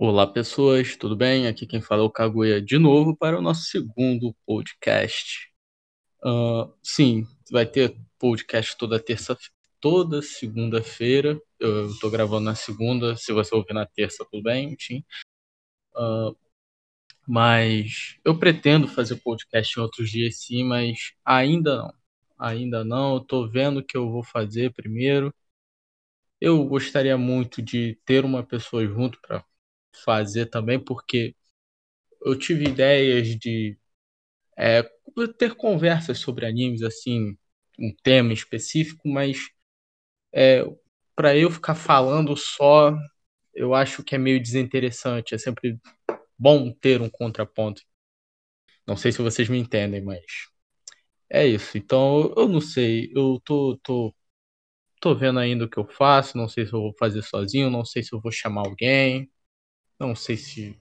Olá, pessoas, tudo bem? Aqui quem fala é o Kaguya de novo para o nosso segundo podcast. Uh, sim, vai ter podcast toda terça, toda segunda-feira. Eu estou gravando na segunda, se você ouvir na terça, tudo bem, sim. Uh, mas eu pretendo fazer podcast em outros dias sim, mas ainda não. Ainda não, eu tô vendo o que eu vou fazer primeiro. Eu gostaria muito de ter uma pessoa junto para fazer também, porque eu tive ideias de é, ter conversas sobre animes, assim, um tema específico, mas é, para eu ficar falando só, eu acho que é meio desinteressante. É sempre bom ter um contraponto. Não sei se vocês me entendem, mas é isso. Então, eu não sei. Eu tô, tô, tô vendo ainda o que eu faço. Não sei se eu vou fazer sozinho. Não sei se eu vou chamar alguém. Não sei se,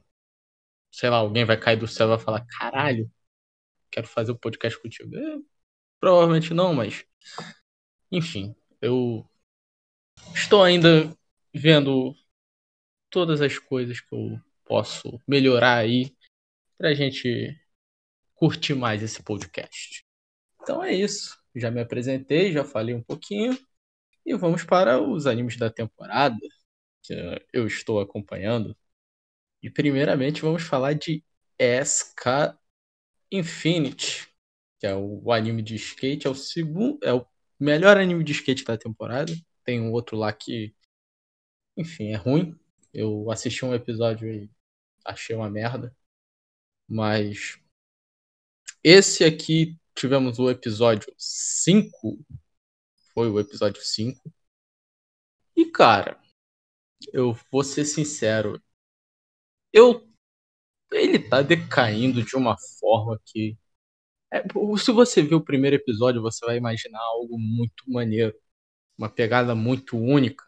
sei lá, alguém vai cair do céu e vai falar: caralho, quero fazer o um podcast contigo. É, provavelmente não, mas. Enfim, eu estou ainda vendo todas as coisas que eu posso melhorar aí pra gente curtir mais esse podcast. Então é isso. Já me apresentei, já falei um pouquinho. E vamos para os animes da temporada que eu estou acompanhando. E primeiramente vamos falar de SK Infinity, que é o anime de skate, é o segundo, é o melhor anime de skate da temporada. Tem um outro lá que, enfim, é ruim. Eu assisti um episódio e achei uma merda. Mas esse aqui tivemos o episódio 5. Foi o episódio 5. E cara, eu vou ser sincero, eu ele tá decaindo de uma forma que é, se você ver o primeiro episódio, você vai imaginar algo muito maneiro, uma pegada muito única.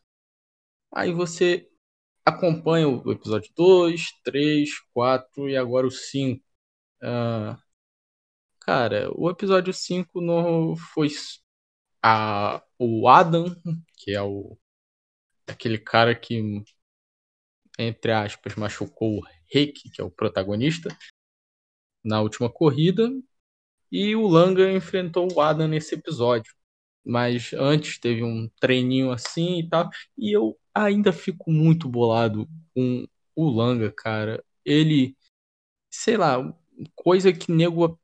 Aí você acompanha o episódio 2, 3, 4 e agora o 5. Uh, cara, o episódio 5 não foi a, o Adam, que é o aquele cara que entre aspas, machucou o Reiki, que é o protagonista, na última corrida. E o Langa enfrentou o Adam nesse episódio. Mas antes teve um treininho assim e tal. E eu ainda fico muito bolado com o Langa, cara. Ele, sei lá, coisa que nego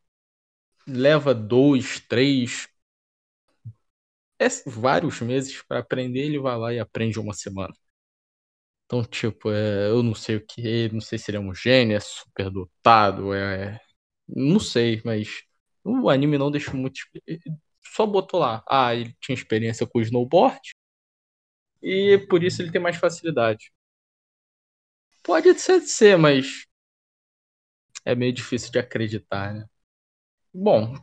leva dois, três, é, vários meses para aprender, ele vai lá e aprende uma semana. Então, tipo, é, eu não sei o que, não sei se ele é um gênio, é super dotado, é, não sei, mas o anime não deixou muito. Só botou lá, ah, ele tinha experiência com snowboard e por isso ele tem mais facilidade. Pode ser, ser mas é meio difícil de acreditar, né? Bom,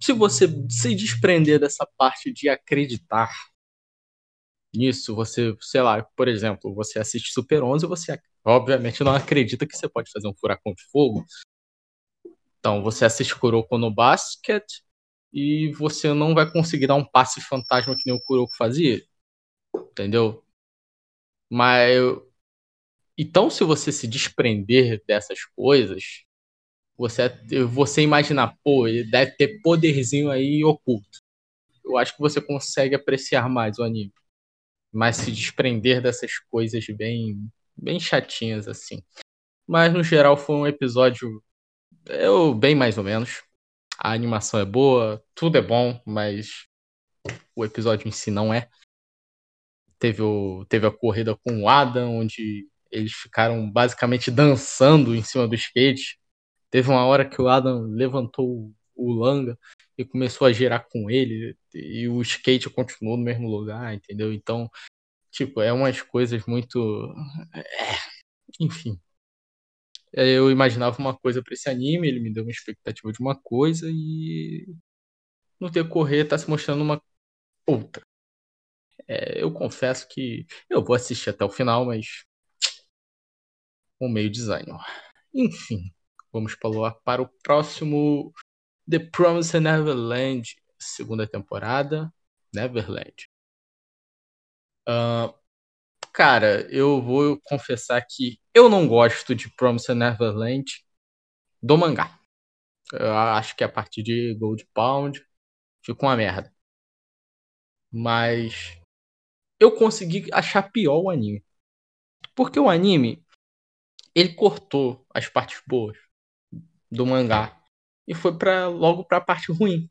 se você se desprender dessa parte de acreditar nisso, você, sei lá, por exemplo, você assiste Super 11, você obviamente não acredita que você pode fazer um furacão de fogo. Então, você assiste Kuroko no Basket e você não vai conseguir dar um passe fantasma que nem o Kuroko fazia. Entendeu? Mas então, se você se desprender dessas coisas, você você imaginar, pô, ele deve ter poderzinho aí oculto. Eu acho que você consegue apreciar mais o anime mas se desprender dessas coisas bem, bem chatinhas assim. Mas no geral foi um episódio eu bem mais ou menos. A animação é boa, tudo é bom, mas o episódio em si não é. Teve, o, teve a corrida com o Adam, onde eles ficaram basicamente dançando em cima do skate. Teve uma hora que o Adam levantou o Langa e começou a girar com ele e o skate continuou no mesmo lugar, entendeu? Então, tipo, é umas coisas muito. É, enfim. Eu imaginava uma coisa para esse anime, ele me deu uma expectativa de uma coisa e no decorrer tá se mostrando uma outra. É, eu confesso que eu vou assistir até o final, mas com meio design. Enfim, vamos para o próximo The Promised Neverland, segunda temporada, Neverland. Uh, Cara, eu vou confessar que eu não gosto de Promised Neverland do mangá. Eu acho que a partir de Gold Pound fica uma merda. Mas eu consegui achar pior o anime. Porque o anime, ele cortou as partes boas do mangá e foi para logo para a parte ruim.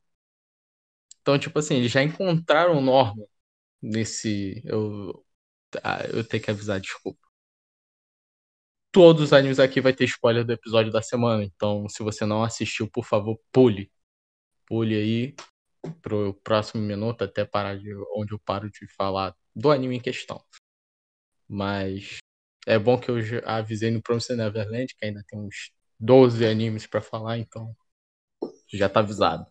Então, tipo assim, eles já encontraram norma nesse eu ah, eu tenho que avisar, desculpa. Todos os animes aqui vai ter spoiler do episódio da semana, então se você não assistiu, por favor, pule. Pule aí pro próximo minuto até parar de onde eu paro de falar do anime em questão. Mas é bom que eu avisei no Promised Neverland que ainda tem uns 12 animes para falar, então já tá avisado.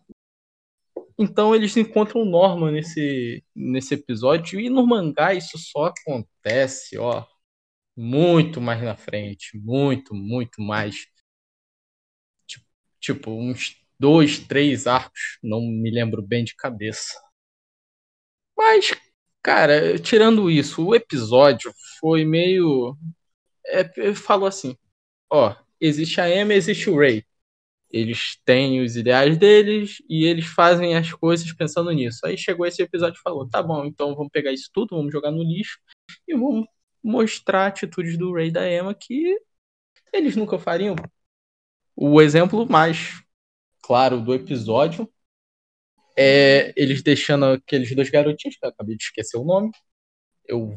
Então eles encontram Norman nesse, nesse episódio e no mangá isso só acontece, ó, muito mais na frente, muito, muito mais. Tipo, tipo uns dois, três arcos, não me lembro bem de cabeça. Mas, cara, tirando isso, o episódio foi meio. É, falou assim: ó, existe a Emma, existe o Ray. Eles têm os ideais deles e eles fazem as coisas pensando nisso. Aí chegou esse episódio e falou: tá bom, então vamos pegar isso tudo, vamos jogar no lixo e vamos mostrar atitudes do e da Emma que eles nunca fariam. O exemplo mais claro do episódio é eles deixando aqueles dois garotinhos, que eu acabei de esquecer o nome. Eu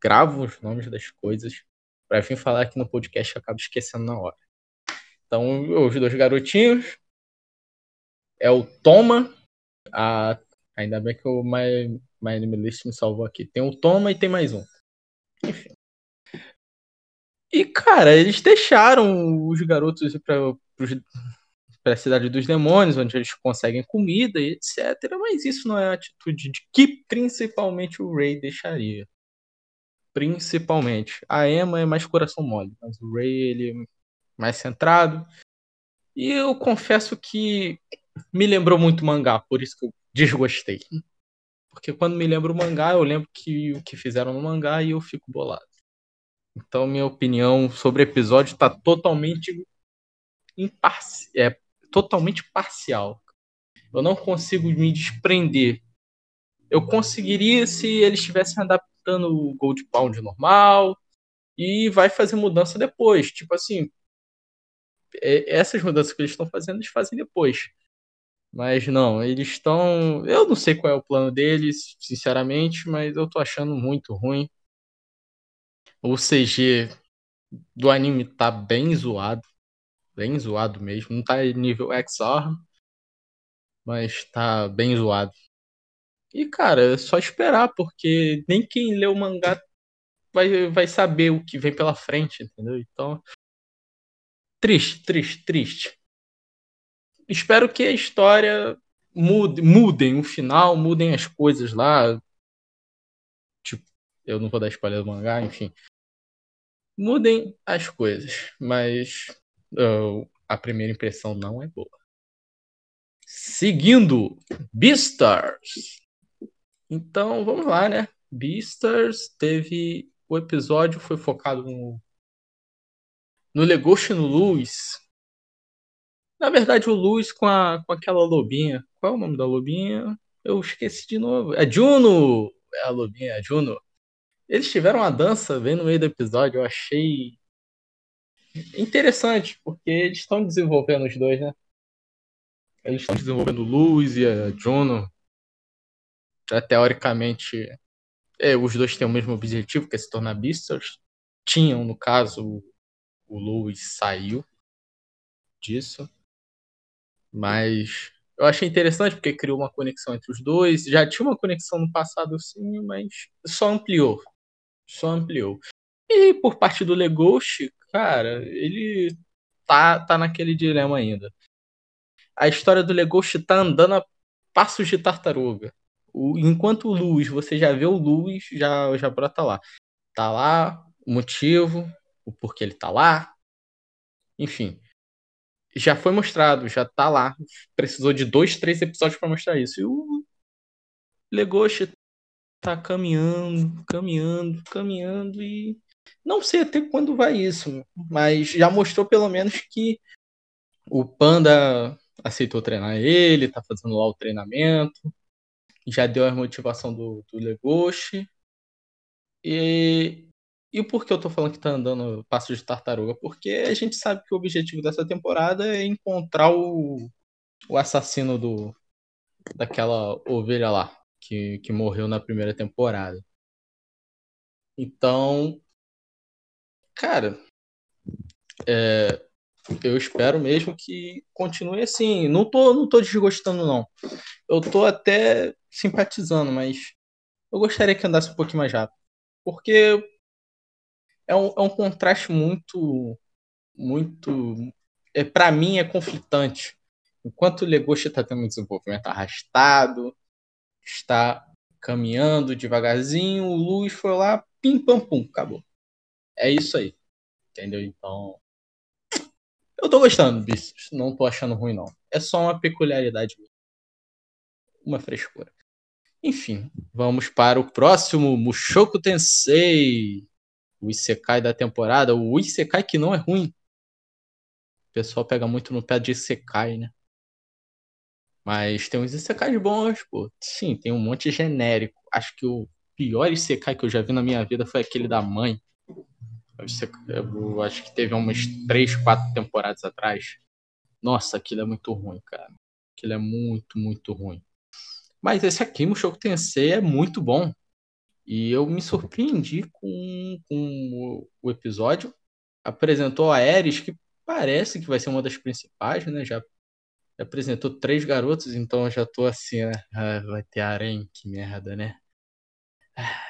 gravo os nomes das coisas para vir falar aqui no podcast e acabo esquecendo na hora. Então, os dois garotinhos. É o Toma. A, ainda bem que o My, My Name List me salvou aqui. Tem o Toma e tem mais um. Enfim. E, cara, eles deixaram os garotos para para a cidade dos demônios, onde eles conseguem comida e etc. Mas isso não é a atitude de que principalmente o Ray deixaria. Principalmente. A Emma é mais coração mole, mas o Ray ele mais centrado. E eu confesso que me lembrou muito mangá, por isso que eu desgostei. Porque quando me lembro mangá, eu lembro que o que fizeram no mangá e eu fico bolado. Então, minha opinião sobre o episódio está totalmente imparci é totalmente parcial. Eu não consigo me desprender. Eu conseguiria se eles estivessem adaptando o Gold Pound normal e vai fazer mudança depois. Tipo assim, essas mudanças que eles estão fazendo, eles fazem depois. Mas não, eles estão. Eu não sei qual é o plano deles, sinceramente, mas eu tô achando muito ruim. O CG do anime tá bem zoado. Bem zoado mesmo. Não tá nível XR, mas tá bem zoado. E, cara, é só esperar, porque nem quem lê o mangá vai, vai saber o que vem pela frente, entendeu? Então, Triste, triste, triste. Espero que a história mude, mudem o final, mudem as coisas lá. Tipo, eu não vou dar spoiler do mangá, enfim. Mudem as coisas, mas uh, a primeira impressão não é boa. Seguindo, Beastars. Então, vamos lá, né? Beastars teve. O episódio foi focado no no Legoshin Luz. Na verdade, o Luz com, a, com aquela lobinha. Qual é o nome da lobinha? Eu esqueci de novo. É Juno! É a lobinha, é Juno. Eles tiveram uma dança bem no meio do episódio. Eu achei interessante, porque eles estão desenvolvendo os dois, né? Eles estão desenvolvendo Luz e a Juno. Já, teoricamente, é, os dois têm o mesmo objetivo, que é se tornar Beastars. Tinham, no caso, o Lewis saiu disso. Mas eu achei interessante porque criou uma conexão entre os dois. Já tinha uma conexão no passado, sim, mas só ampliou. Só ampliou. E por parte do Legoshi, cara, ele tá, tá naquele dilema ainda. A história do Legoshi tá andando a passos de tartaruga. O, enquanto o Luz, você já vê o Luz, já, já brota lá. Tá lá, o motivo, o porquê ele tá lá. Enfim. Já foi mostrado, já tá lá. Precisou de dois, três episódios para mostrar isso. E o Legoshi tá caminhando, caminhando, caminhando e não sei até quando vai isso, mas já mostrou pelo menos que o Panda aceitou treinar ele, tá fazendo lá o treinamento, já deu a motivação do, do Legoshi. E, e por que eu tô falando que tá andando passo de tartaruga? Porque a gente sabe que o objetivo dessa temporada é encontrar o, o assassino do daquela ovelha lá, que, que morreu na primeira temporada. Então, cara, é, eu espero mesmo que continue assim. Não tô, não tô desgostando, não. Eu tô até simpatizando, mas eu gostaria que andasse um pouquinho mais rápido. Porque é um, é um contraste muito. Muito. É, para mim é conflitante. Enquanto o Legoshi está tendo um desenvolvimento arrastado, está caminhando devagarzinho, o Luz foi lá, pim pam pum, acabou. É isso aí. Entendeu? Então. Eu tô gostando, bichos. Não tô achando ruim, não. É só uma peculiaridade. Uma frescura. Enfim, vamos para o próximo Mushoku Tensei. O Isekai da temporada. O Isekai que não é ruim. O pessoal pega muito no pé de Isekai, né? Mas tem uns Isekais bons, pô. Sim, tem um monte genérico. Acho que o pior Isekai que eu já vi na minha vida foi aquele da mãe. Eu acho que teve umas 3, 4 temporadas atrás. Nossa, aquilo é muito ruim, cara. Aquilo é muito, muito ruim. Mas esse aqui, Mushoku Tensei, é muito bom. E eu me surpreendi com, com o episódio. Apresentou a Ares, que parece que vai ser uma das principais, né? Já apresentou três garotos, então eu já tô assim, né? Ah, vai ter Arém, que merda, né?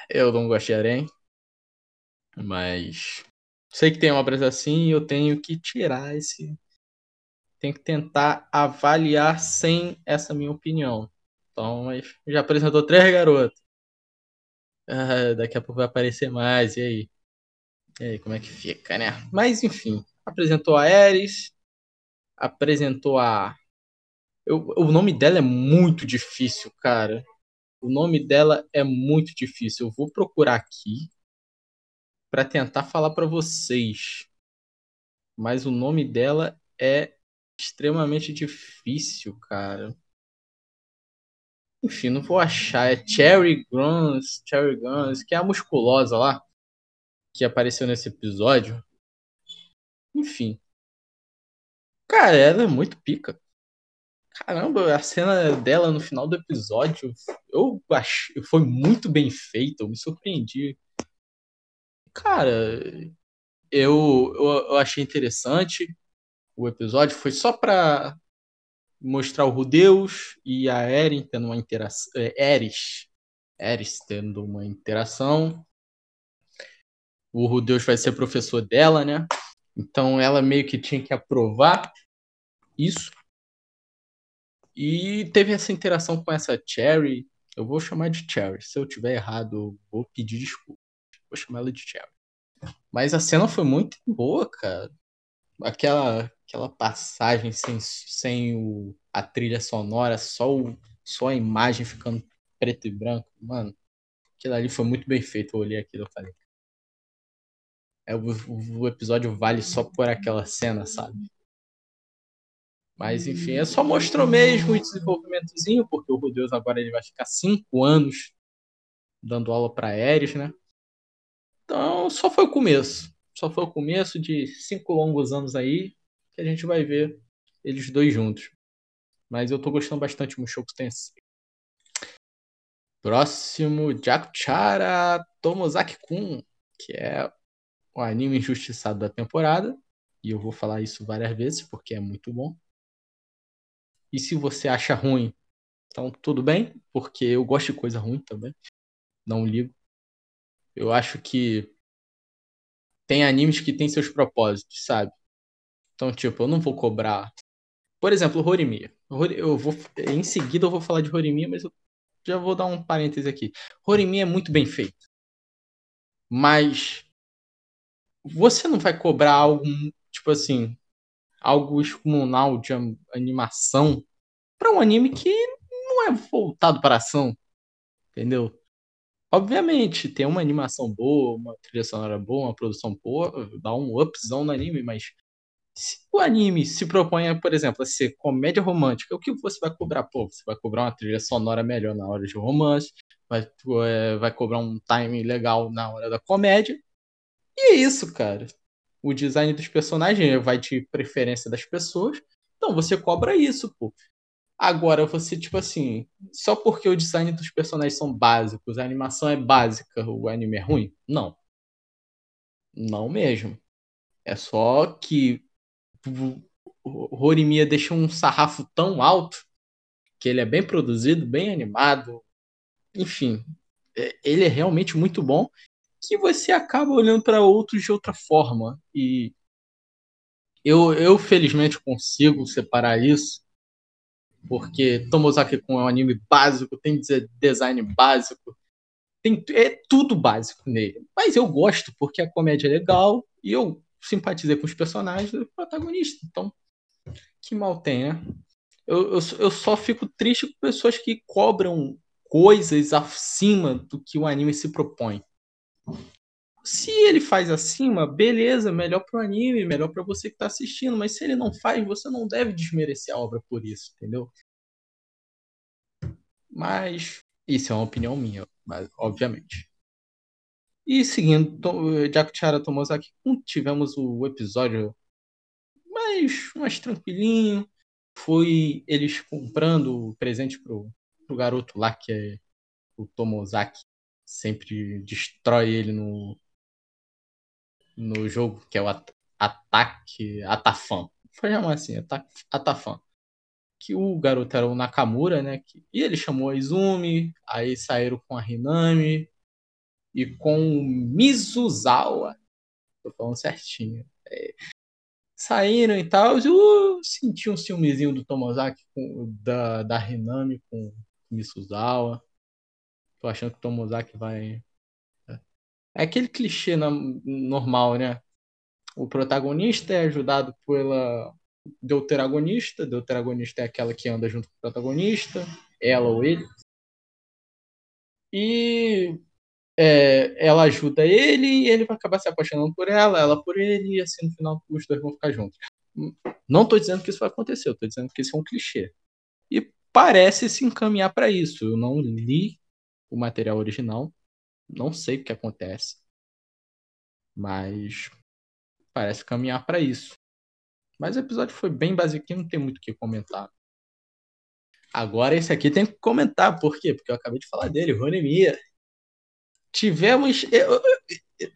Eu não gosto de Arém, mas sei que tem obras assim e eu tenho que tirar esse. Tenho que tentar avaliar sem essa minha opinião. Então, mas já apresentou três garotos. Ah, daqui a pouco vai aparecer mais, e aí? E aí, como é que fica, né? Mas enfim, apresentou a Ares, apresentou a eu, o nome dela é muito difícil, cara. O nome dela é muito difícil. Eu vou procurar aqui para tentar falar para vocês. Mas o nome dela é extremamente difícil, cara. Enfim, não vou achar. É Cherry Guns, Cherry Guns, que é a musculosa lá que apareceu nesse episódio. Enfim. Cara, ela é muito pica. Caramba, a cena dela no final do episódio, eu acho, foi muito bem feita, eu me surpreendi. Cara, eu, eu, eu achei interessante o episódio, foi só pra mostrar o Rudeus e a Eren tendo uma interação. É, Eris. Eris tendo uma interação. O Rudeus vai ser professor dela, né? Então ela meio que tinha que aprovar isso. E teve essa interação com essa Cherry. Eu vou chamar de Cherry. Se eu tiver errado, vou pedir desculpa. Vou chamar ela de Cherry. Mas a cena foi muito boa, cara. Aquela, aquela passagem sem, sem o, a trilha sonora, só, o, só a imagem ficando preto e branco. Mano, aquilo ali foi muito bem feito. Eu olhei aquilo e falei. É, o, o episódio vale só por aquela cena, sabe? Mas enfim, é só mostrou mesmo o desenvolvimentozinho, porque o Rudeus agora ele vai ficar cinco anos dando aula para Ares, né? Então só foi o começo. Só foi o começo de cinco longos anos aí que a gente vai ver eles dois juntos. Mas eu tô gostando bastante do Mushoku Tensei. Próximo, Jakuchara Tomozaki-kun, que é o anime injustiçado da temporada. E eu vou falar isso várias vezes porque é muito bom. E se você acha ruim, então tudo bem, porque eu gosto de coisa ruim também. Não ligo. Eu acho que tem animes que têm seus propósitos, sabe? Então, tipo, eu não vou cobrar. Por exemplo, Horimiya. Eu vou, em seguida eu vou falar de Horimiya, mas eu já vou dar um parêntese aqui. Horimiya é muito bem feito. Mas você não vai cobrar algo, tipo assim, algo excomunal de animação para um anime que não é voltado para ação, entendeu? obviamente, tem uma animação boa, uma trilha sonora boa, uma produção boa, dá um upzão no anime, mas se o anime se propõe, por exemplo, a ser comédia romântica, o que você vai cobrar? Pô, você vai cobrar uma trilha sonora melhor na hora de romance, vai, é, vai cobrar um timing legal na hora da comédia. E é isso, cara. O design dos personagens vai de preferência das pessoas. Então você cobra isso, pô. Agora, você, tipo assim, só porque o design dos personagens são básicos, a animação é básica, o anime é ruim? Não. Não mesmo. É só que o Horimiya deixa um sarrafo tão alto que ele é bem produzido, bem animado, enfim, é, ele é realmente muito bom que você acaba olhando para outros de outra forma e eu, eu felizmente consigo separar isso porque Tomozaki Kun é um anime básico, tem design básico, tem, é tudo básico nele. Mas eu gosto porque a comédia é legal e eu simpatizei com os personagens do protagonista. Então, que mal tem, né? Eu, eu, eu só fico triste com pessoas que cobram coisas acima do que o anime se propõe. Se ele faz acima, beleza, melhor pro anime, melhor para você que tá assistindo, mas se ele não faz, você não deve desmerecer a obra por isso, entendeu? Mas isso é uma opinião minha, mas, obviamente. E seguindo, Jakuchara Tomozaki, tivemos o episódio mais, mais tranquilinho. Foi eles comprando o presente pro, pro garoto lá, que é o Tomozaki. Sempre destrói ele no, no jogo, que é o at Ataque Atafan. Foi chamar assim, Atafan. Que o garoto era o Nakamura, né? E ele chamou a Izumi, aí saíram com a Hinami, e com o Mizuzawa. Tô falando certinho. É, saíram e tal. Eu senti um ciúmezinho do Tomozaki com, da, da Hinami com o Mizuzawa. Tô achando que o Tomozaki vai. É, é aquele clichê na, normal, né? O protagonista é ajudado pela deuteragonista. Deuteragonista é aquela que anda junto com o protagonista, ela ou ele. E é, ela ajuda ele e ele vai acabar se apaixonando por ela, ela por ele, e assim no final os dois vão ficar juntos. Não estou dizendo que isso vai acontecer, estou dizendo que isso é um clichê. E parece se encaminhar para isso. Eu não li o material original, não sei o que acontece, mas parece caminhar para isso. Mas o episódio foi bem básico, não tem muito o que comentar. Agora esse aqui tem que comentar, por quê? Porque eu acabei de falar dele, Rony Mia tivemos. Eu,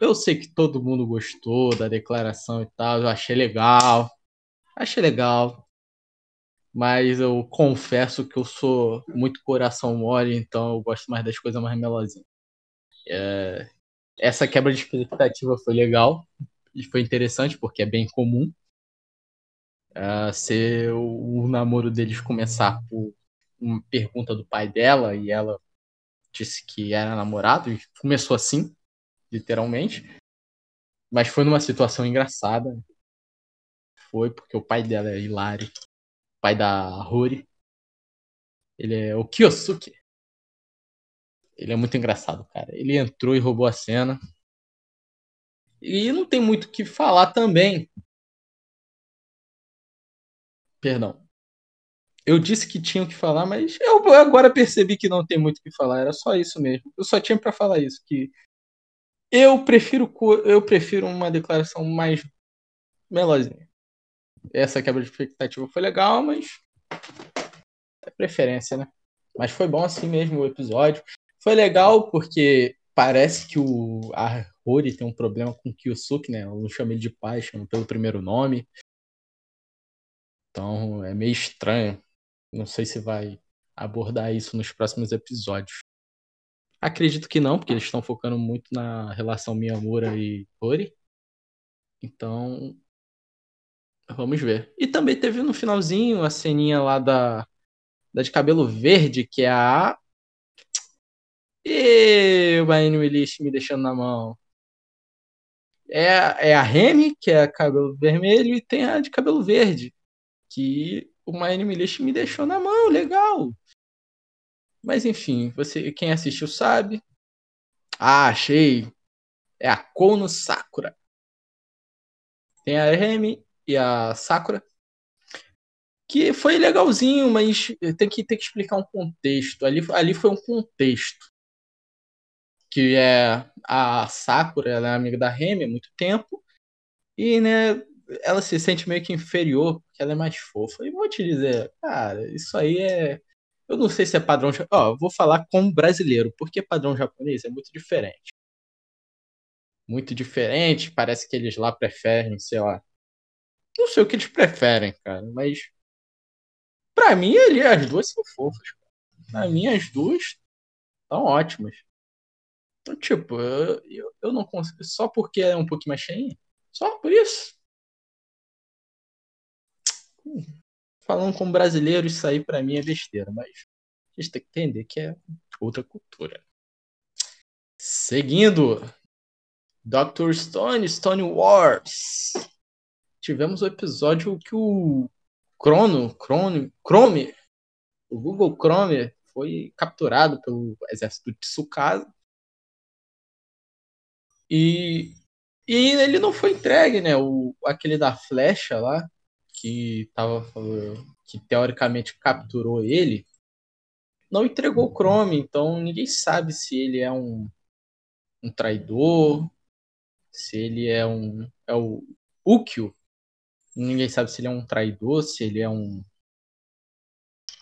eu, sei que todo mundo gostou da declaração e tal, eu achei legal. Achei legal. Mas eu confesso que eu sou muito coração mole, então eu gosto mais das coisas mais melosinhas. É, essa quebra de expectativa foi legal e foi interessante porque é bem comum uh, ser o, o namoro deles começar por uma pergunta do pai dela e ela disse que era namorado e começou assim, literalmente. Mas foi numa situação engraçada. Foi porque o pai dela é Hilário, pai da Rory. Ele é o Kiyosuke. Ele é muito engraçado, cara. Ele entrou e roubou a cena. E não tem muito o que falar também. Perdão eu disse que tinha o que falar, mas eu agora percebi que não tem muito o que falar. Era só isso mesmo. Eu só tinha para falar isso, que eu prefiro eu prefiro uma declaração mais melosinha. Essa quebra de expectativa foi legal, mas é preferência, né? Mas foi bom assim mesmo o episódio. Foi legal porque parece que o a tem um problema com o Kyosuke, né? Eu não chamo ele de pai, chamo pelo primeiro nome. Então é meio estranho. Não sei se vai abordar isso nos próximos episódios. Acredito que não, porque eles estão focando muito na relação Miyamura e Ori. Então, vamos ver. E também teve no finalzinho a ceninha lá da, da de cabelo verde, que é a. E o Bainho me deixando na mão. É, é a Remy, que é cabelo vermelho, e tem a de cabelo verde, que o My Anime List me deixou na mão, legal. Mas enfim, você, quem assistiu sabe. Ah, achei. É a Kono Sakura. Tem a Remy e a Sakura. Que foi legalzinho, mas tem que, tem que explicar um contexto. Ali, ali foi um contexto. Que é a Sakura, ela é amiga da Remy há muito tempo. E, né, ela se sente meio que inferior, porque ela é mais fofa. E vou te dizer, cara, isso aí é. Eu não sei se é padrão. Ó, vou falar como brasileiro, porque padrão japonês é muito diferente. Muito diferente, parece que eles lá preferem, sei lá. Não sei o que eles preferem, cara, mas. Pra mim, ali, as duas são fofas. Pra mim, as duas são ótimas. Então, tipo, eu, eu, eu não consigo. Só porque é um pouquinho mais cheia. Só por isso. Falando como brasileiro, isso aí para mim é besteira, mas a gente tem que entender que é outra cultura. Seguindo, Dr. Stone, Stone Wars. Tivemos o um episódio que o Crono, Chrome, Chrome, o Google Chrome foi capturado pelo exército de Tsukasa. E, e ele não foi entregue, né? O, aquele da flecha lá, que tava que teoricamente capturou ele, não entregou o Chrome, então ninguém sabe se ele é um, um traidor, se ele é um é o Ukyo. Ninguém sabe se ele é um traidor, se ele é um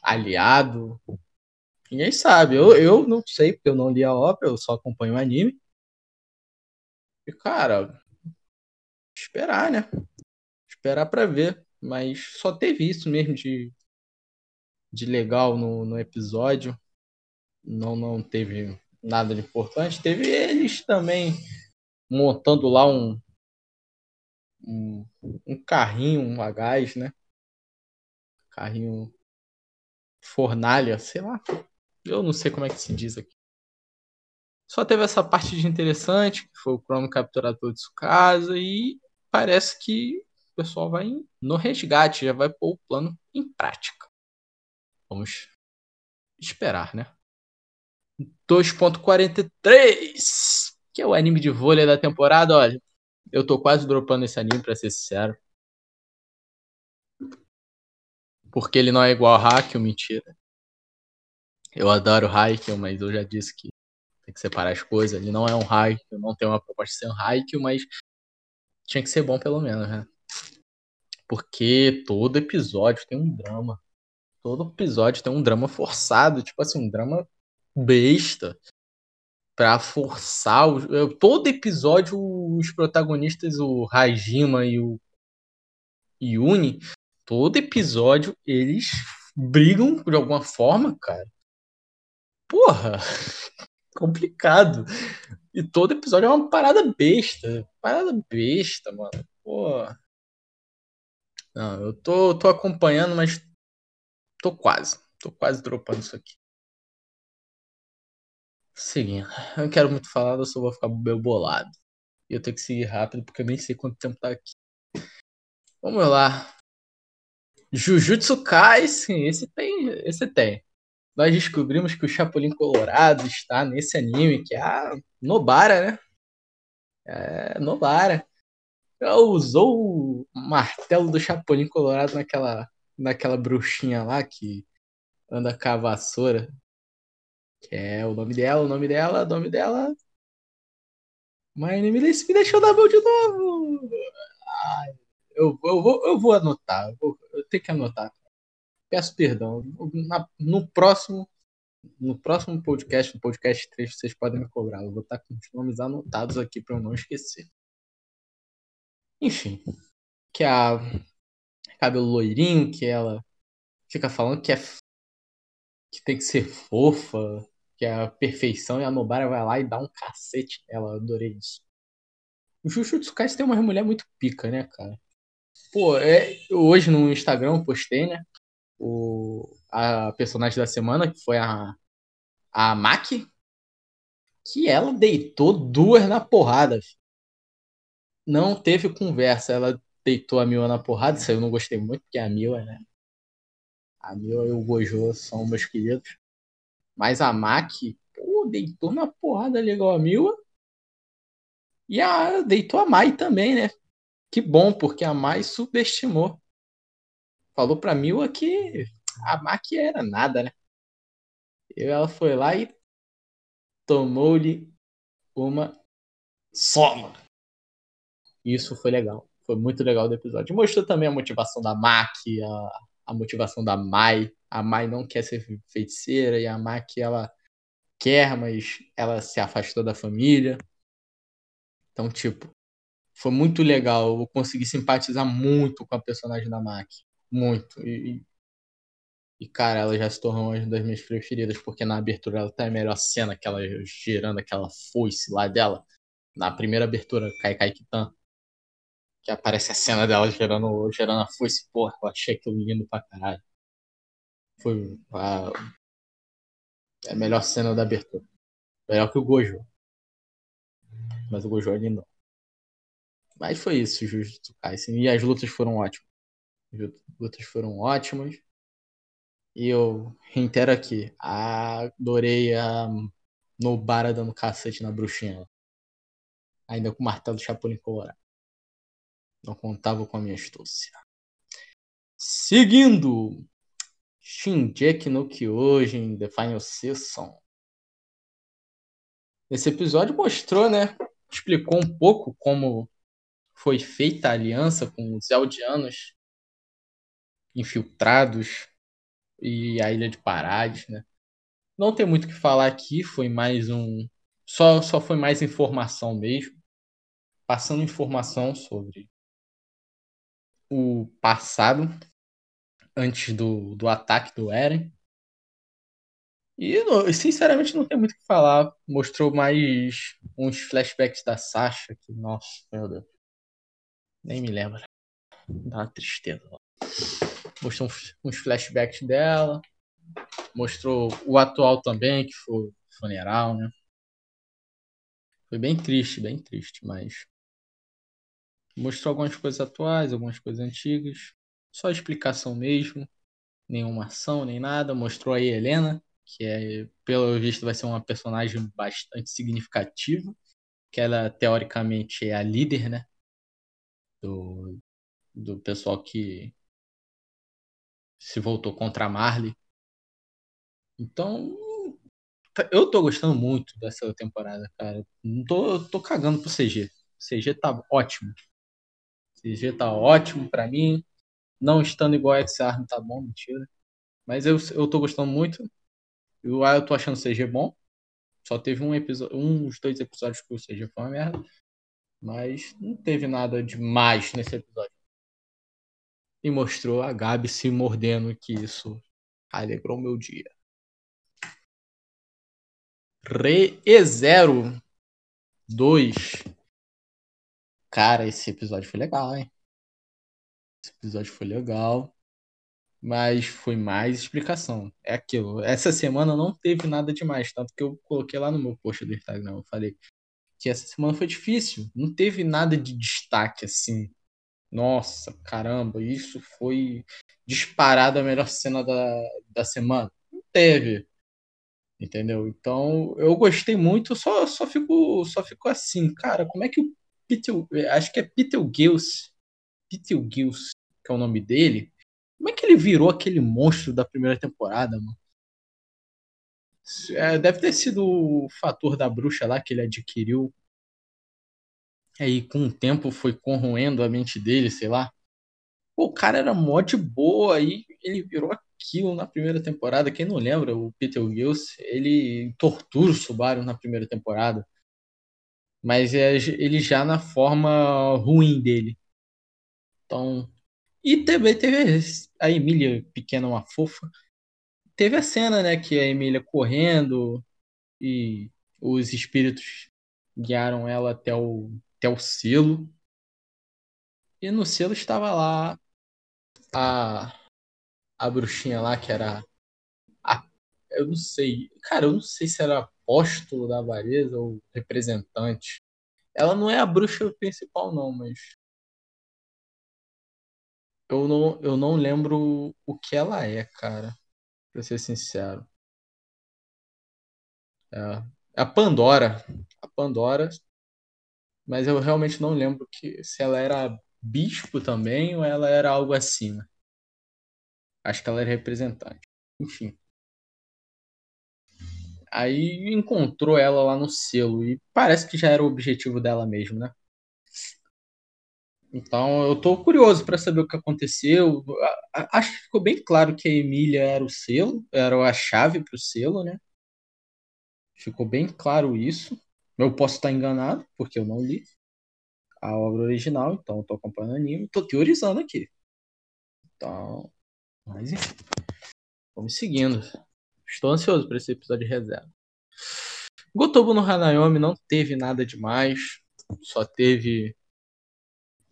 aliado. Ninguém sabe. Eu, eu não sei, porque eu não li a ópera, eu só acompanho o anime. E, cara, esperar, né? Esperar para ver. Mas só teve isso mesmo de, de legal no, no episódio. Não, não teve nada de importante. Teve eles também montando lá um, um, um carrinho, um a gás, né? Carrinho fornalha, sei lá. Eu não sei como é que se diz aqui. Só teve essa parte de interessante, que foi o Chrome capturar todo isso casa, e parece que o pessoal vai no resgate, já vai pôr o plano em prática. Vamos esperar, né? 2.43, que é o anime de vôlei da temporada, olha. Eu tô quase dropando esse anime, pra ser sincero. Porque ele não é igual a Haikyuu, mentira. Eu adoro Haikyuu, mas eu já disse que tem que separar as coisas. Ele não é um Haikyuu, não tem uma proposta de ser um Haikyuu, mas tinha que ser bom pelo menos, né? Porque todo episódio tem um drama. Todo episódio tem um drama forçado, tipo assim, um drama besta. Pra forçar. O... Todo episódio, os protagonistas, o Hajima e o Yuni, todo episódio eles brigam de alguma forma, cara. Porra! Complicado. E todo episódio é uma parada besta. Parada besta, mano. Porra. Não, eu tô, tô acompanhando, mas tô quase. Tô quase dropando isso aqui. Seguindo. Eu não quero muito falar, eu só vou ficar meio bolado. E eu tenho que seguir rápido, porque eu nem sei quanto tempo tá aqui. Vamos lá. Jujutsu Kaisen, esse tem, esse tem. Nós descobrimos que o Chapolin Colorado está nesse anime, que é a Nobara, né? É, Nobara usou o martelo do Chapolin Colorado naquela, naquela bruxinha lá que anda com a vassoura. Que é o nome dela, o nome dela, o nome dela. Mas me, me deixou dar mão de novo. Ai, eu, eu, vou, eu vou anotar. Eu, vou, eu tenho que anotar. Peço perdão. Na, no próximo. No próximo podcast, no podcast 3, vocês podem me cobrar. Eu vou estar com os nomes anotados aqui para eu não esquecer. Enfim, que a cabelo loirinho, que ela fica falando que é que tem que ser fofa, que é a perfeição, e a Nobara vai lá e dá um cacete nela, adorei isso. O Jujutsu Kaisen tem uma mulher muito pica, né, cara? Pô, é, hoje no Instagram eu postei, né, o, a personagem da semana, que foi a, a Maki, que ela deitou duas na porrada. Filho não teve conversa. Ela deitou a Mila na porrada, isso eu não gostei muito, porque a Mila, né? A Mila e o Gojo são meus queridos. Mas a Maki, pô, deitou na porrada legal a Mila. E a, deitou a Mai também, né? Que bom, porque a Mai subestimou. Falou pra Mila que a Maki era nada, né? E ela foi lá e tomou-lhe uma soma. Isso foi legal. Foi muito legal do episódio. Mostrou também a motivação da Maki, a, a motivação da Mai. A Mai não quer ser feiticeira e a Maki ela quer, mas ela se afastou da família. Então, tipo, foi muito legal. Eu consegui simpatizar muito com a personagem da Maki. Muito. E, e, cara, ela já se tornou uma das minhas preferidas, porque na abertura ela tá a melhor cena, aquela girando aquela foice lá dela. Na primeira abertura, Kai Kai Kitan. Que aparece a cena dela gerando, gerando a foice. Porra, eu achei aquilo lindo pra caralho. Foi a, a melhor cena da abertura. Melhor que o Gojo. Mas o Gojo ali não. Mas foi isso, Jujutsu Kaisen. E as lutas foram ótimas. As lutas foram ótimas. E eu reitero aqui, adorei a Nobara dando cacete na bruxinha. Ainda com o martelo Chapolin Colorado. Não contava com a minha astúcia. Seguindo, Shinjeki no Kyojin, The Final Season. Esse episódio mostrou, né? Explicou um pouco como foi feita a aliança com os Eldianos infiltrados e a Ilha de Parades, né? Não tem muito o que falar aqui, foi mais um. Só, só foi mais informação mesmo. Passando informação sobre o passado antes do, do ataque do Eren. E sinceramente não tem muito o que falar. Mostrou mais uns flashbacks da Sasha que, nossa, meu Deus. Nem me lembra. Dá uma tristeza. Mostrou uns flashbacks dela. Mostrou o atual também, que foi funeral, né? Foi bem triste, bem triste, mas. Mostrou algumas coisas atuais, algumas coisas antigas. Só explicação mesmo. Nenhuma ação, nem nada. Mostrou aí a Helena, que é, pelo visto vai ser uma personagem bastante significativa. Que ela, teoricamente, é a líder, né? Do, do pessoal que se voltou contra a Marley. Então, eu tô gostando muito dessa temporada, cara. Não tô, tô cagando pro CG. CG tá ótimo. CG tá ótimo para mim. Não estando igual a X-Arm tá bom, mentira. Mas eu, eu tô gostando muito. Eu, eu tô achando o CG bom. Só teve um episódio, uns dois episódios que o CG foi uma merda. Mas não teve nada demais nesse episódio e mostrou a Gabi se mordendo, que isso alegrou meu dia. Re E0 2. Cara, esse episódio foi legal, hein? Esse episódio foi legal. Mas foi mais explicação. É aquilo. Essa semana não teve nada demais. Tanto que eu coloquei lá no meu post do Instagram. Eu falei que essa semana foi difícil. Não teve nada de destaque assim nossa, caramba, isso foi disparado a melhor cena da, da semana. Não teve. Entendeu? Então, eu gostei muito, só, só, fico, só fico assim, cara, como é que o Peter, acho que é Peter Gills, Peter Gills, que é o nome dele, como é que ele virou aquele monstro da primeira temporada, mano? É, deve ter sido o fator da bruxa lá que ele adquiriu Aí, com o tempo, foi corroendo a mente dele, sei lá. Pô, o cara era mó de boa, aí ele virou aquilo na primeira temporada. Quem não lembra, o Peter Gills, ele tortura o Subaru na primeira temporada. Mas é ele já na forma ruim dele. Então. E também teve a Emília, pequena, uma fofa. Teve a cena, né, que a Emília correndo e os espíritos guiaram ela até o até o selo. E no selo estava lá a, a bruxinha lá, que era. A, eu não sei. Cara, eu não sei se era apóstolo da Vareza ou representante. Ela não é a bruxa principal, não, mas. Eu não, eu não lembro o que ela é, cara. Pra ser sincero. É, A Pandora. A Pandora. Mas eu realmente não lembro que se ela era bispo também ou ela era algo acima. Acho que ela era representante. Enfim. Aí encontrou ela lá no selo e parece que já era o objetivo dela mesmo, né? Então eu tô curioso para saber o que aconteceu. Acho que ficou bem claro que a Emília era o selo, era a chave para o selo, né? Ficou bem claro isso. Eu posso estar enganado, porque eu não li a obra original, então estou acompanhando o anime, estou teorizando aqui. Então, mas enfim, vamos seguindo. Estou ansioso para esse episódio de reserva. Gotobu no Hanayomi não teve nada demais, só teve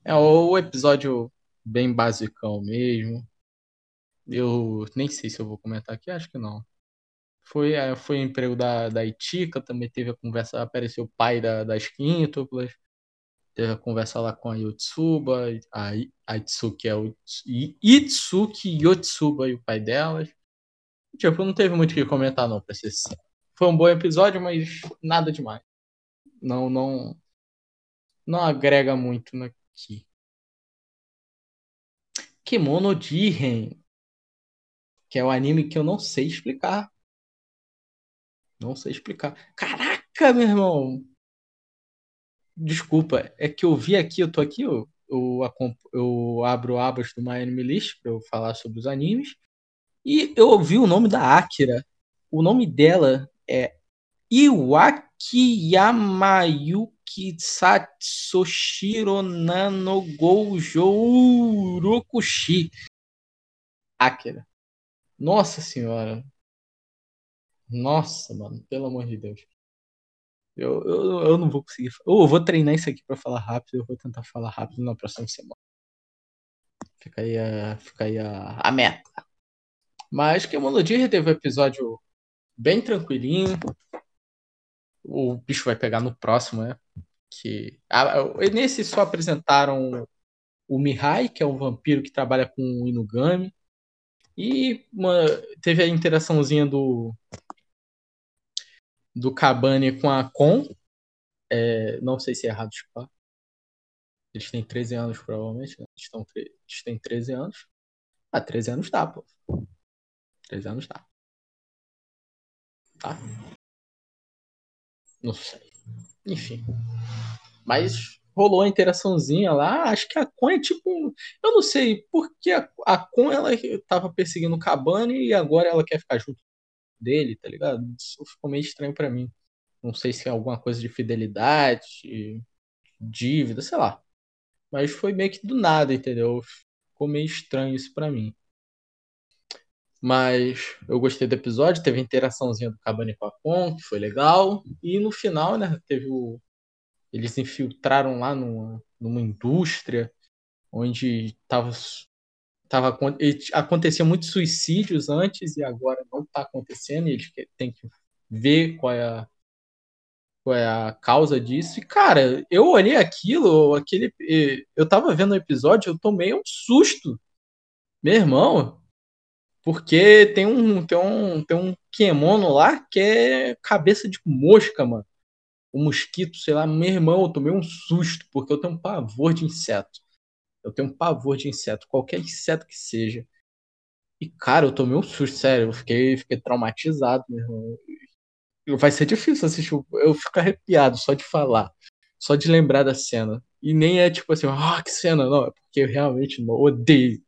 é o episódio bem basicão mesmo. Eu nem sei se eu vou comentar aqui, acho que não. Foi, é, foi o emprego da, da Itika, também teve a conversa, apareceu o pai da, das quíntuplas, teve a conversa lá com a Yotsuba, a, a Itsuki é o Itsuki Yotsuba e o pai delas. Tipo, não teve muito o que comentar não, pra ser sincero. Foi um bom episódio, mas nada demais. Não, não, não agrega muito aqui. Kimono Jiren, que é o anime que eu não sei explicar. Não sei explicar. Caraca, meu irmão! Desculpa, é que eu vi aqui, eu tô aqui, eu, eu, eu abro abas do My Anime List pra eu falar sobre os animes. E eu ouvi o nome da Akira. O nome dela é Iwaki Yamayuki Satsushiro Nano Gojo Urokushi. Akira. Nossa senhora. Nossa, mano, pelo amor de Deus. Eu, eu, eu não vou conseguir. Eu vou treinar isso aqui para falar rápido. Eu vou tentar falar rápido na próxima semana. Fica aí a, fica aí a, a meta. Mas que a Monodia teve um episódio bem tranquilinho. O bicho vai pegar no próximo, né? Que, a, nesse só apresentaram o Mihai, que é um vampiro que trabalha com o Inugami. E uma, teve a interaçãozinha do do Cabane com a Con. É, não sei se é errado chupar. Eles têm 13 anos, provavelmente. Né? Eles, estão, eles têm 13 anos. Ah, 13 anos dá, pô. 13 anos dá. Tá? Não sei. Enfim. Mas rolou a interaçãozinha lá. Acho que a Con é tipo. Eu não sei porque a, a Con ela tava perseguindo o Cabane e agora ela quer ficar junto dele, tá ligado? Isso ficou meio estranho para mim. Não sei se é alguma coisa de fidelidade, dívida, sei lá. Mas foi meio que do nada, entendeu? Ficou meio estranho isso para mim. Mas eu gostei do episódio, teve a interaçãozinha do Cabane com a Con, que foi legal. E no final, né, teve o. Eles infiltraram lá numa, numa indústria onde tava tava, acontecia muitos suicídios antes e agora não está acontecendo, e eles têm que ver qual é, a, qual é a causa disso. E, cara, eu olhei aquilo, aquele. Eu tava vendo o episódio, eu tomei um susto. Meu irmão, porque tem um, tem um, tem um Kemono lá que é cabeça de mosca, mano. Um mosquito, sei lá, meu irmão, eu tomei um susto, porque eu tenho um pavor de inseto. Eu tenho um pavor de inseto, qualquer inseto que seja. E, cara, eu tomei um susto, sério. Eu fiquei, fiquei traumatizado, meu irmão. Vai ser difícil assistir. Eu fico arrepiado só de falar. Só de lembrar da cena. E nem é tipo assim, ah, que cena, não. É porque eu realmente odeio.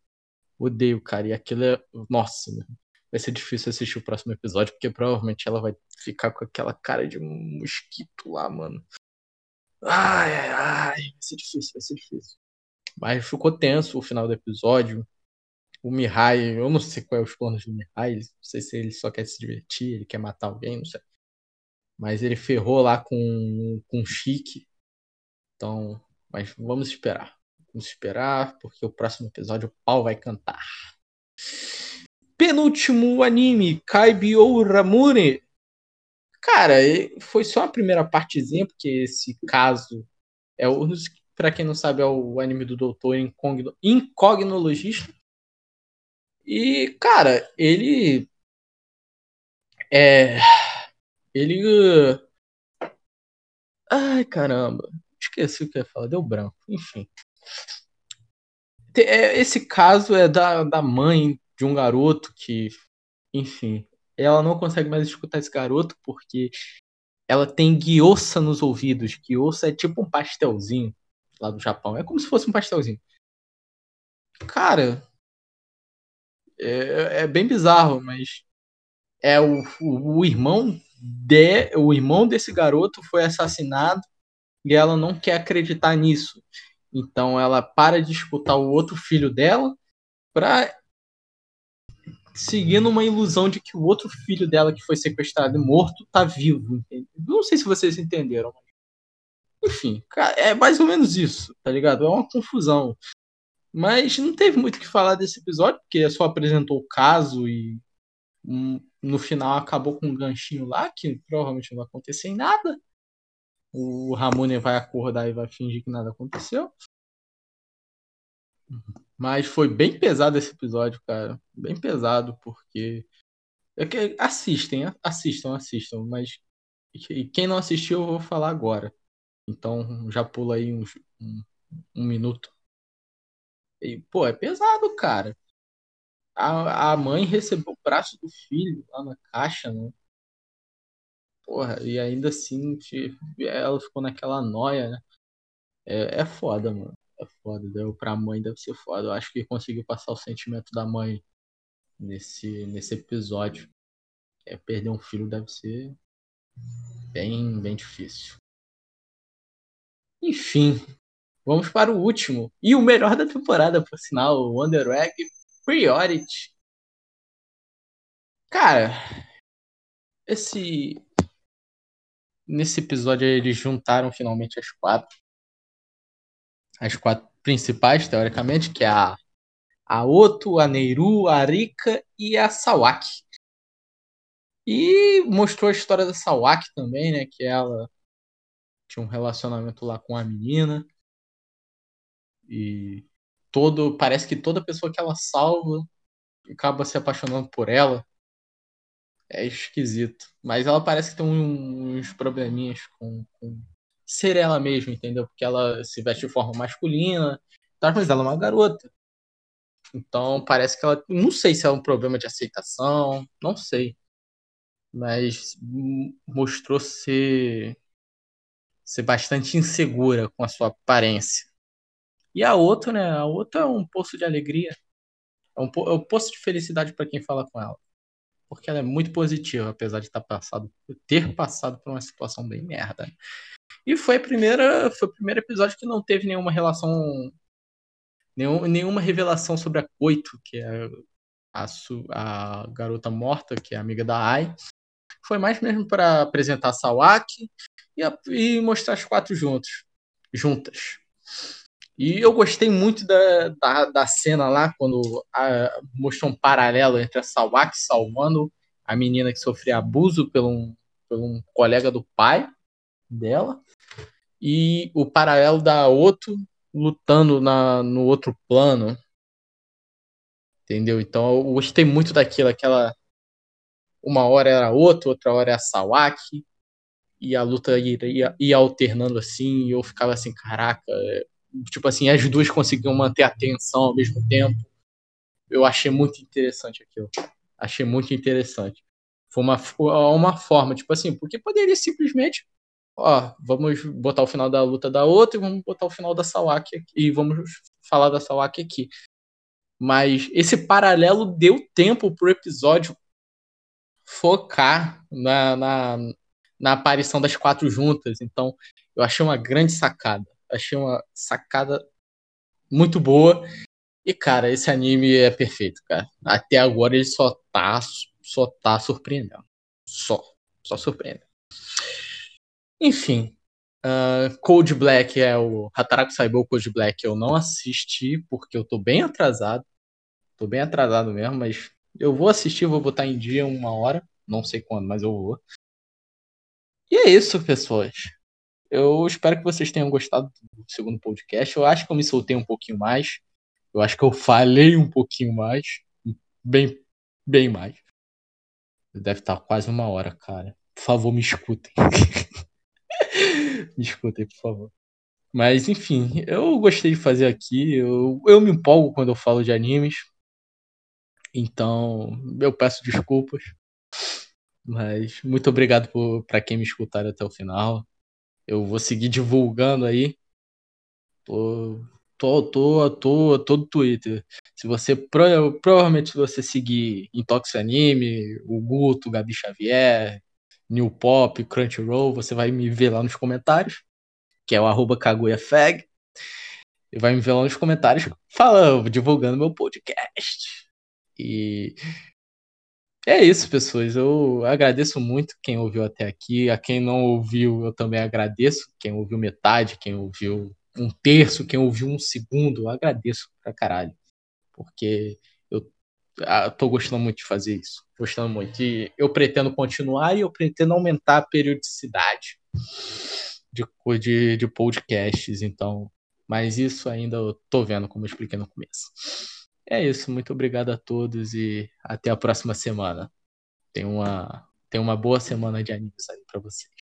Odeio, cara. E aquilo é. Nossa. Vai ser difícil assistir o próximo episódio, porque provavelmente ela vai ficar com aquela cara de mosquito lá, mano. Ai, ai, ai. Vai ser difícil, vai ser difícil. Mas ficou tenso o final do episódio. O Mihai, eu não sei qual é os planos do Mihai, não sei se ele só quer se divertir, ele quer matar alguém, não sei. Mas ele ferrou lá com, com o Chique. Então, mas vamos esperar. Vamos esperar, porque o próximo episódio o pau vai cantar. Penúltimo anime, Kaibi ou Ramune. Cara, foi só a primeira partezinha, porque esse caso é dos para quem não sabe, é o anime do Doutor Incognologista. E, cara, ele. É. Ele. Ai, caramba. Esqueci o que eu ia falar, deu branco. Enfim. É, esse caso é da, da mãe de um garoto que, enfim, ela não consegue mais escutar esse garoto porque ela tem guiosa nos ouvidos. Guiosa é tipo um pastelzinho lá do Japão. É como se fosse um pastelzinho. Cara, é, é bem bizarro, mas é o, o, o, irmão de o irmão desse garoto foi assassinado e ela não quer acreditar nisso. Então ela para de escutar o outro filho dela para seguindo uma ilusão de que o outro filho dela que foi sequestrado e morto tá vivo. Não sei se vocês entenderam. Enfim, é mais ou menos isso, tá ligado? É uma confusão. Mas não teve muito o que falar desse episódio, porque só apresentou o caso e um, no final acabou com um ganchinho lá, que provavelmente não vai acontecer em nada. O Ramone vai acordar e vai fingir que nada aconteceu. Mas foi bem pesado esse episódio, cara. Bem pesado, porque. É que assistem, assistam, assistam. Mas quem não assistiu, eu vou falar agora. Então já pula aí uns, um, um minuto. E, pô, é pesado, cara. A, a mãe recebeu o braço do filho lá na caixa, né? Porra, e ainda assim ela ficou naquela noia, né? É, é foda, mano. É foda. Deu, pra mãe deve ser foda. Eu acho que conseguiu passar o sentimento da mãe nesse, nesse episódio. É, perder um filho deve ser bem, bem difícil. Enfim, vamos para o último e o melhor da temporada, por sinal, o Wonder Egg Priority. Cara, esse nesse episódio eles juntaram finalmente as quatro as quatro principais, teoricamente, que é a, Oto, a Neiru, a Rika e a Sawaki. E mostrou a história da Sawaki também, né? Que ela tinha um relacionamento lá com a menina. E todo parece que toda pessoa que ela salva acaba se apaixonando por ela. É esquisito. Mas ela parece que tem uns probleminhas com, com ser ela mesma, entendeu? Porque ela se veste de forma masculina, tá? mas ela é uma garota. Então parece que ela. Não sei se é um problema de aceitação, não sei. Mas mostrou ser, ser bastante insegura com a sua aparência. E a outra, né? A outra é um poço de alegria. É um, é um poço de felicidade para quem fala com ela. Porque ela é muito positiva, apesar de tá passado, ter passado por uma situação bem merda. E foi a primeira, foi o primeiro episódio que não teve nenhuma relação, nenhum, nenhuma revelação sobre a Coito, que é a, a garota morta, que é amiga da Ai. Foi mais mesmo para apresentar a Sawaki e, a, e mostrar as quatro juntos, juntas. E eu gostei muito da, da, da cena lá, quando a, mostrou um paralelo entre a Sawaki salvando a menina que sofria abuso por um, por um colega do pai dela e o paralelo da outro lutando na, no outro plano. Entendeu? Então eu gostei muito daquilo, aquela. Uma hora era outro, outra hora era a Sawaki, e a luta ia, ia, ia alternando assim, e eu ficava assim, caraca. É... Tipo assim, as duas conseguiam manter a atenção ao mesmo tempo. Eu achei muito interessante aquilo. Achei muito interessante. Foi uma, uma forma, tipo assim, porque poderia simplesmente ó, vamos botar o final da luta da outra e vamos botar o final da Sawaki e vamos falar da Sawaki aqui. Mas esse paralelo deu tempo pro episódio focar na, na, na aparição das quatro juntas. Então, eu achei uma grande sacada. Achei uma sacada muito boa. E, cara, esse anime é perfeito, cara. Até agora ele só tá, só tá surpreendendo. Só. Só surpreendendo. Enfim, uh, Code Black é o Hataraku Saibou Code Black eu não assisti porque eu tô bem atrasado. Tô bem atrasado mesmo, mas eu vou assistir, vou botar em dia uma hora, não sei quando, mas eu vou. E é isso, pessoas. Eu espero que vocês tenham gostado do segundo podcast. Eu acho que eu me soltei um pouquinho mais. Eu acho que eu falei um pouquinho mais. Bem, bem mais. Deve estar quase uma hora, cara. Por favor, me escutem. me escutem, por favor. Mas, enfim, eu gostei de fazer aqui. Eu, eu me empolgo quando eu falo de animes. Então, eu peço desculpas. Mas muito obrigado para quem me escutar até o final. Eu vou seguir divulgando aí. Tô, tô, tô, tô, todo Twitter. Se você provavelmente se você seguir Intox Anime, o Guto, Gabi Xavier, New Pop, Crunchyroll, você vai me ver lá nos comentários, que é o arroba KaguyaFag. E vai me ver lá nos comentários falando, divulgando meu podcast. E é isso, pessoas. Eu agradeço muito quem ouviu até aqui. A quem não ouviu, eu também agradeço. Quem ouviu metade, quem ouviu um terço, quem ouviu um segundo, eu agradeço pra caralho. Porque eu ah, tô gostando muito de fazer isso. Gostando muito. E eu pretendo continuar e eu pretendo aumentar a periodicidade de, de, de podcasts. Então, mas isso ainda eu tô vendo, como eu expliquei no começo. É isso, muito obrigado a todos e até a próxima semana. Tenha uma, tenha uma boa semana de animes aí para vocês.